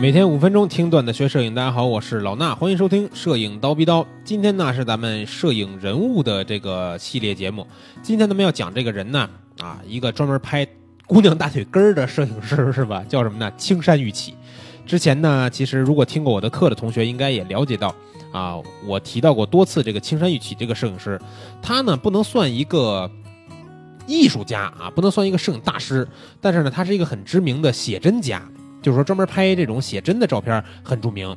每天五分钟听段子学摄影，大家好，我是老衲，欢迎收听《摄影刀逼刀》。今天呢是咱们摄影人物的这个系列节目。今天咱们要讲这个人呢，啊，一个专门拍姑娘大腿根儿的摄影师是吧？叫什么呢？青山玉起。之前呢，其实如果听过我的课的同学，应该也了解到啊，我提到过多次这个青山玉起这个摄影师。他呢不能算一个艺术家啊，不能算一个摄影大师，但是呢，他是一个很知名的写真家。就是说，专门拍这种写真的照片很著名。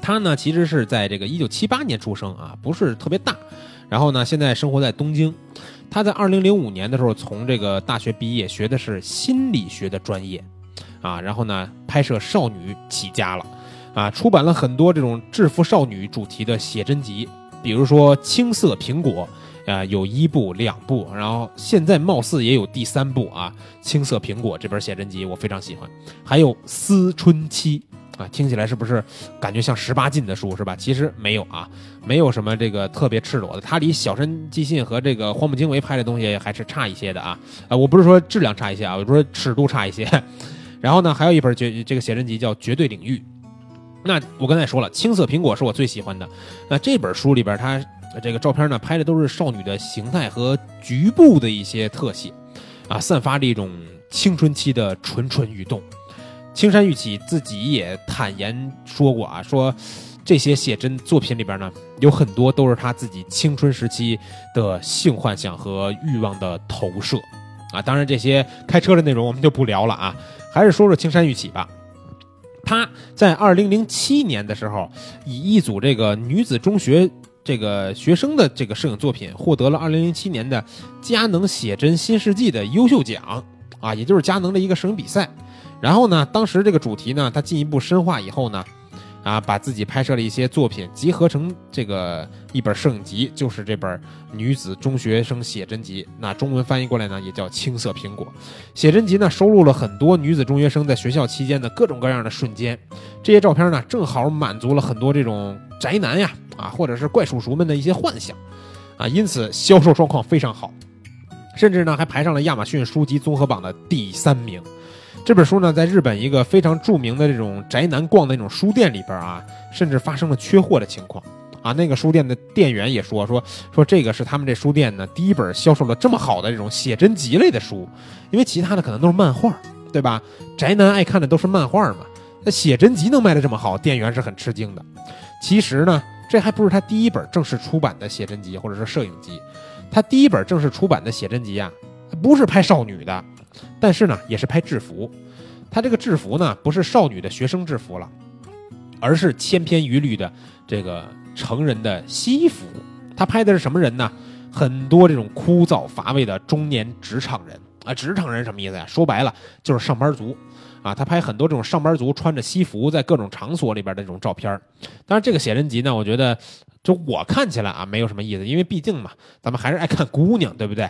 他呢，其实是在这个一九七八年出生啊，不是特别大。然后呢，现在生活在东京。他在二零零五年的时候从这个大学毕业，学的是心理学的专业啊。然后呢，拍摄少女起家了啊，出版了很多这种制服少女主题的写真集，比如说《青涩苹果》。啊，有一部、两部，然后现在貌似也有第三部啊，《青色苹果》这本写真集我非常喜欢，还有《思春期》啊，听起来是不是感觉像十八禁的书是吧？其实没有啊，没有什么这个特别赤裸的，它离小山纪信和这个荒木经惟拍的东西还是差一些的啊。啊，我不是说质量差一些啊，我说尺度差一些。然后呢，还有一本绝这个写真集叫《绝对领域》，那我刚才说了，《青色苹果》是我最喜欢的，那这本书里边它。这个照片呢，拍的都是少女的形态和局部的一些特写，啊，散发着一种青春期的蠢蠢欲动。青山玉起自己也坦言说过啊，说这些写真作品里边呢，有很多都是他自己青春时期的性幻想和欲望的投射，啊，当然这些开车的内容我们就不聊了啊，还是说说青山玉起吧。他在二零零七年的时候，以一组这个女子中学。这个学生的这个摄影作品获得了二零零七年的佳能写真新世纪的优秀奖啊，也就是佳能的一个摄影比赛。然后呢，当时这个主题呢，它进一步深化以后呢，啊，把自己拍摄的一些作品集合成这个一本摄影集，就是这本女子中学生写真集。那中文翻译过来呢，也叫《青色苹果》写真集呢，收录了很多女子中学生在学校期间的各种各样的瞬间。这些照片呢，正好满足了很多这种宅男呀。啊，或者是怪叔叔们的一些幻想，啊，因此销售状况非常好，甚至呢还排上了亚马逊书籍综合榜的第三名。这本书呢，在日本一个非常著名的这种宅男逛的那种书店里边啊，甚至发生了缺货的情况。啊，那个书店的店员也说说说这个是他们这书店呢第一本销售的这么好的这种写真集类的书，因为其他的可能都是漫画，对吧？宅男爱看的都是漫画嘛，那写真集能卖的这么好，店员是很吃惊的。其实呢。这还不是他第一本正式出版的写真集或者是摄影集，他第一本正式出版的写真集啊，不是拍少女的，但是呢也是拍制服。他这个制服呢不是少女的学生制服了，而是千篇一律的这个成人的西服。他拍的是什么人呢？很多这种枯燥乏味的中年职场人啊，职场人什么意思呀？说白了就是上班族。啊，他拍很多这种上班族穿着西服在各种场所里边的这种照片当然，这个写真集呢，我觉得就我看起来啊，没有什么意思，因为毕竟嘛，咱们还是爱看姑娘，对不对？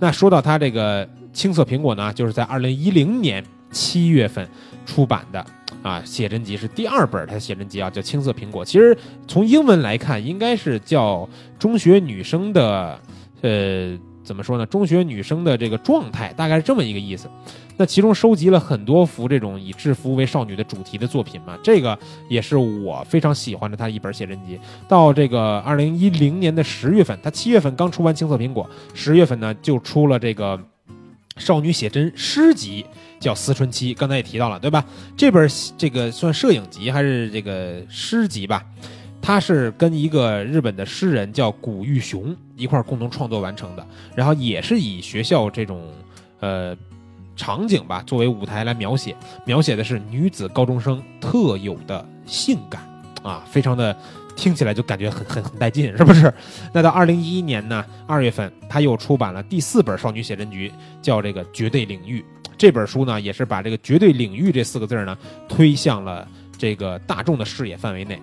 那说到他这个青色苹果呢，就是在二零一零年七月份出版的啊，写真集是第二本，他写真集啊叫青色苹果。其实从英文来看，应该是叫中学女生的，呃，怎么说呢？中学女生的这个状态，大概是这么一个意思。那其中收集了很多幅这种以制服为少女的主题的作品嘛，这个也是我非常喜欢的他一本写真集。到这个二零一零年的十月份，他七月份刚出完《青色苹果》，十月份呢就出了这个少女写真诗集，叫《思春期》。刚才也提到了，对吧？这本这个算摄影集还是这个诗集吧？他是跟一个日本的诗人叫古玉雄一块共同创作完成的，然后也是以学校这种呃。场景吧，作为舞台来描写，描写的是女子高中生特有的性感啊，非常的听起来就感觉很很很带劲，是不是？那到二零一一年呢，二月份他又出版了第四本少女写真集，叫这个《绝对领域》。这本书呢，也是把这个“绝对领域”这四个字呢推向了这个大众的视野范围内。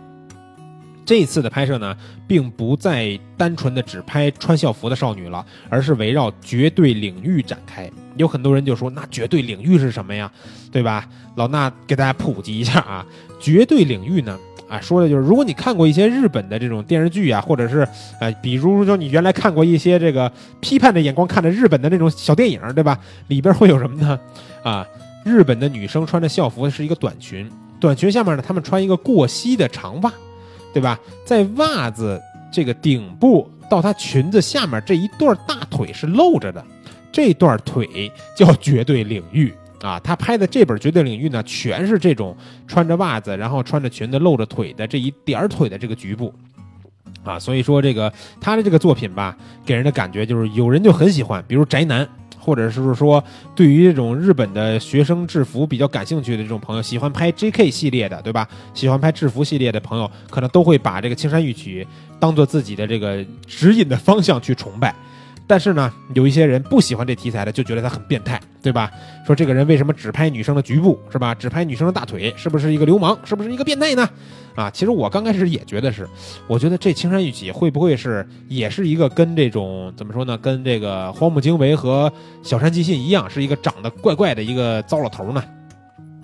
这次的拍摄呢，并不再单纯的只拍穿校服的少女了，而是围绕绝对领域展开。有很多人就说，那绝对领域是什么呀？对吧？老衲给大家普及一下啊，绝对领域呢，啊，说的就是，如果你看过一些日本的这种电视剧啊，或者是呃，比如说你原来看过一些这个批判的眼光看的日本的那种小电影，对吧？里边会有什么呢？啊，日本的女生穿着校服是一个短裙。短裙下面呢，她们穿一个过膝的长袜，对吧？在袜子这个顶部到她裙子下面这一段大腿是露着的，这段腿叫绝对领域啊。他拍的这本绝对领域呢，全是这种穿着袜子，然后穿着裙子露着腿的这一点儿腿的这个局部。啊，所以说这个他的这个作品吧，给人的感觉就是有人就很喜欢，比如宅男，或者是说对于这种日本的学生制服比较感兴趣的这种朋友，喜欢拍 J.K. 系列的，对吧？喜欢拍制服系列的朋友，可能都会把这个青山玉曲当做自己的这个指引的方向去崇拜。但是呢，有一些人不喜欢这题材的，就觉得他很变态，对吧？说这个人为什么只拍女生的局部，是吧？只拍女生的大腿，是不是一个流氓？是不是一个变态呢？啊，其实我刚开始也觉得是，我觉得这青山玉起会不会是也是一个跟这种怎么说呢？跟这个荒木经惟和小山纪信一样，是一个长得怪怪的一个糟老头呢？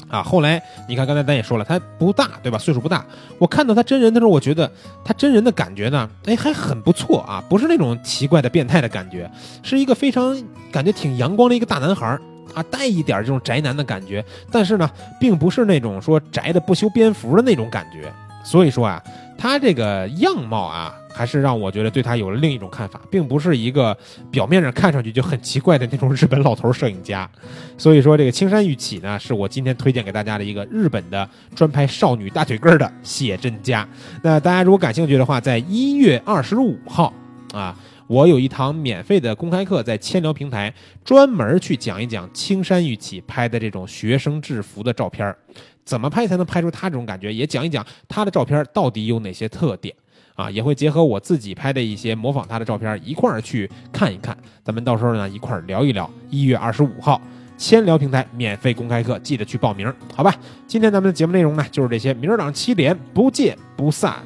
啊，后来你看，刚才咱也说了，他不大，对吧？岁数不大。我看到他真人的时候，我觉得他真人的感觉呢，哎，还很不错啊，不是那种奇怪的变态的感觉，是一个非常感觉挺阳光的一个大男孩啊，带一点这种宅男的感觉，但是呢，并不是那种说宅的不修边幅的那种感觉。所以说啊，他这个样貌啊。还是让我觉得对他有了另一种看法，并不是一个表面上看上去就很奇怪的那种日本老头摄影家。所以说，这个青山玉起呢，是我今天推荐给大家的一个日本的专拍少女大腿根儿的写真家。那大家如果感兴趣的话，在一月二十五号啊，我有一堂免费的公开课，在千聊平台专门去讲一讲青山玉起拍的这种学生制服的照片，怎么拍才能拍出他这种感觉，也讲一讲他的照片到底有哪些特点。啊，也会结合我自己拍的一些模仿他的照片一块儿去看一看，咱们到时候呢一块儿聊一聊。一月二十五号，千聊平台免费公开课，记得去报名，好吧？今天咱们的节目内容呢就是这些，明儿早上七点不见不散。